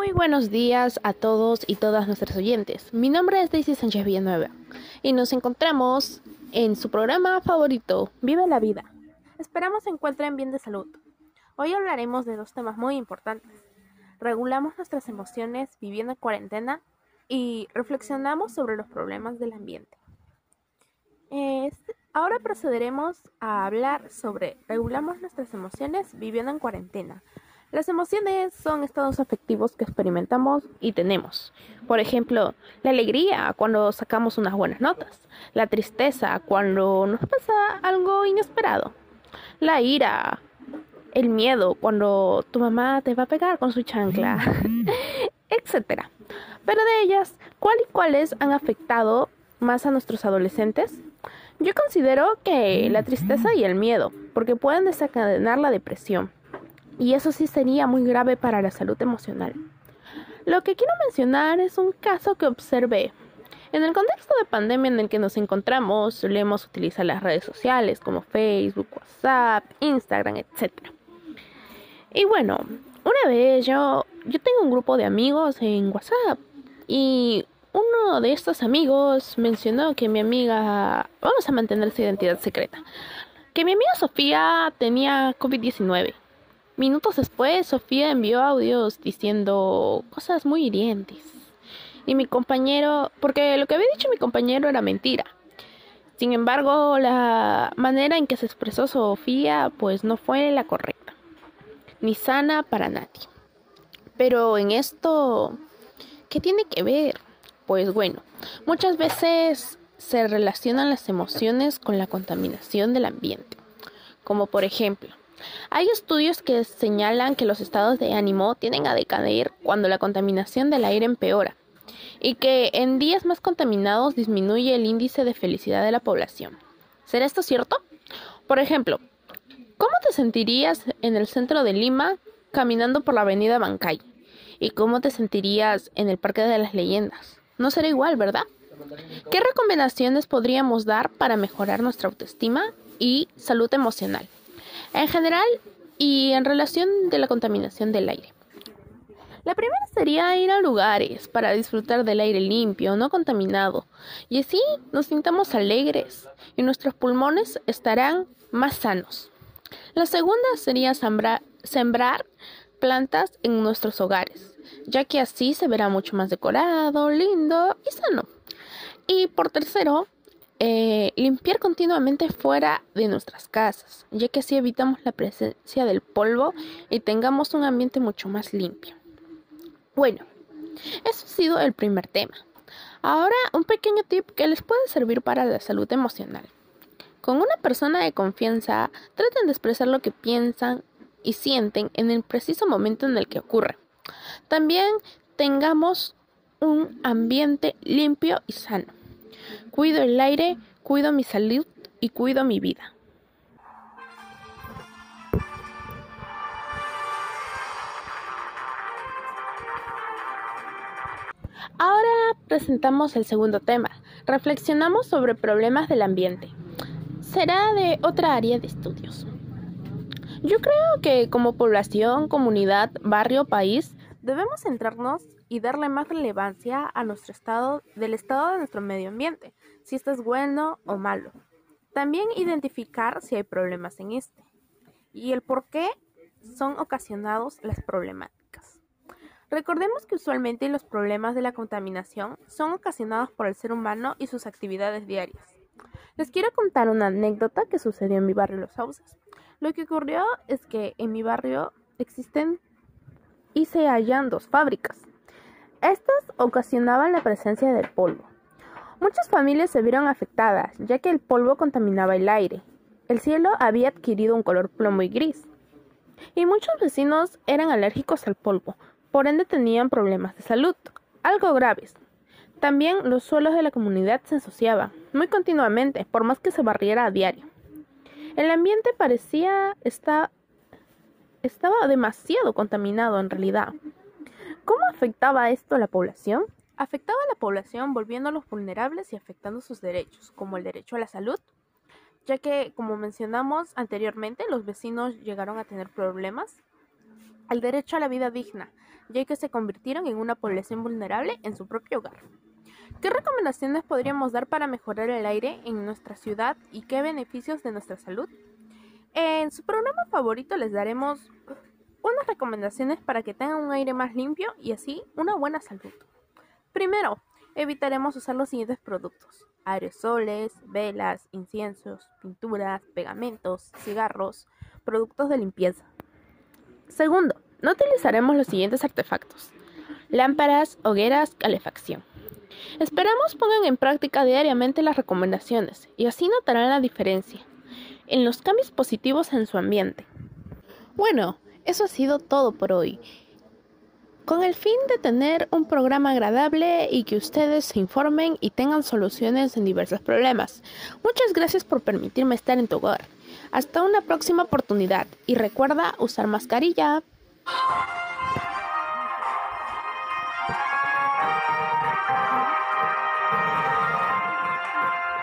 Muy buenos días a todos y todas nuestros oyentes. Mi nombre es Daisy Sánchez Villanueva y nos encontramos en su programa favorito, Vive la Vida. Esperamos se encuentren bien de salud. Hoy hablaremos de dos temas muy importantes. Regulamos nuestras emociones viviendo en cuarentena y reflexionamos sobre los problemas del ambiente. ahora procederemos a hablar sobre regulamos nuestras emociones viviendo en cuarentena las emociones son estados afectivos que experimentamos y tenemos. Por ejemplo, la alegría cuando sacamos unas buenas notas, la tristeza cuando nos pasa algo inesperado, la ira, el miedo cuando tu mamá te va a pegar con su chancla, etc. Pero de ellas, ¿cuál y cuáles han afectado más a nuestros adolescentes? Yo considero que la tristeza y el miedo, porque pueden desencadenar la depresión y eso sí sería muy grave para la salud emocional. Lo que quiero mencionar es un caso que observé. En el contexto de pandemia en el que nos encontramos, solemos utilizar las redes sociales como Facebook, WhatsApp, Instagram, etc. Y bueno, una vez yo, yo tengo un grupo de amigos en WhatsApp y uno de estos amigos mencionó que mi amiga, vamos a mantener su identidad secreta, que mi amiga Sofía tenía COVID-19 Minutos después, Sofía envió audios diciendo cosas muy hirientes. Y mi compañero, porque lo que había dicho mi compañero era mentira. Sin embargo, la manera en que se expresó Sofía, pues no fue la correcta. Ni sana para nadie. Pero en esto, ¿qué tiene que ver? Pues bueno, muchas veces se relacionan las emociones con la contaminación del ambiente. Como por ejemplo, hay estudios que señalan que los estados de ánimo tienden a decaer cuando la contaminación del aire empeora y que en días más contaminados disminuye el índice de felicidad de la población. ¿Será esto cierto? Por ejemplo, ¿cómo te sentirías en el centro de Lima caminando por la avenida Bancay? ¿Y cómo te sentirías en el Parque de las Leyendas? No será igual, ¿verdad? ¿Qué recomendaciones podríamos dar para mejorar nuestra autoestima y salud emocional? En general y en relación de la contaminación del aire. La primera sería ir a lugares para disfrutar del aire limpio, no contaminado, y así nos sintamos alegres y nuestros pulmones estarán más sanos. La segunda sería sembrar, sembrar plantas en nuestros hogares, ya que así se verá mucho más decorado, lindo y sano. Y por tercero, eh, limpiar continuamente fuera de nuestras casas, ya que así evitamos la presencia del polvo y tengamos un ambiente mucho más limpio. Bueno, eso ha sido el primer tema. Ahora un pequeño tip que les puede servir para la salud emocional. Con una persona de confianza, traten de expresar lo que piensan y sienten en el preciso momento en el que ocurre. También tengamos un ambiente limpio y sano. Cuido el aire, cuido mi salud y cuido mi vida. Ahora presentamos el segundo tema. Reflexionamos sobre problemas del ambiente. Será de otra área de estudios. Yo creo que como población, comunidad, barrio, país, debemos centrarnos y darle más relevancia a nuestro estado, del estado de nuestro medio ambiente, si esto es bueno o malo. También identificar si hay problemas en este y el por qué son ocasionados las problemáticas. Recordemos que usualmente los problemas de la contaminación son ocasionados por el ser humano y sus actividades diarias. Les quiero contar una anécdota que sucedió en mi barrio Los Sauces. Lo que ocurrió es que en mi barrio existen y se hallan dos fábricas, estas ocasionaban la presencia del polvo. Muchas familias se vieron afectadas, ya que el polvo contaminaba el aire. El cielo había adquirido un color plomo y gris. Y muchos vecinos eran alérgicos al polvo, por ende tenían problemas de salud, algo graves. También los suelos de la comunidad se ensuciaban, muy continuamente, por más que se barriera a diario. El ambiente parecía estar, estaba demasiado contaminado en realidad. ¿Cómo afectaba esto a la población? Afectaba a la población volviéndolos vulnerables y afectando sus derechos, como el derecho a la salud, ya que, como mencionamos anteriormente, los vecinos llegaron a tener problemas. El derecho a la vida digna, ya que se convirtieron en una población vulnerable en su propio hogar. ¿Qué recomendaciones podríamos dar para mejorar el aire en nuestra ciudad y qué beneficios de nuestra salud? En su programa favorito les daremos unas recomendaciones para que tengan un aire más limpio y así una buena salud. Primero, evitaremos usar los siguientes productos. Aerosoles, velas, inciensos, pinturas, pegamentos, cigarros, productos de limpieza. Segundo, no utilizaremos los siguientes artefactos. Lámparas, hogueras, calefacción. Esperamos pongan en práctica diariamente las recomendaciones y así notarán la diferencia en los cambios positivos en su ambiente. Bueno, eso ha sido todo por hoy. Con el fin de tener un programa agradable y que ustedes se informen y tengan soluciones en diversos problemas. Muchas gracias por permitirme estar en tu hogar. Hasta una próxima oportunidad y recuerda usar mascarilla.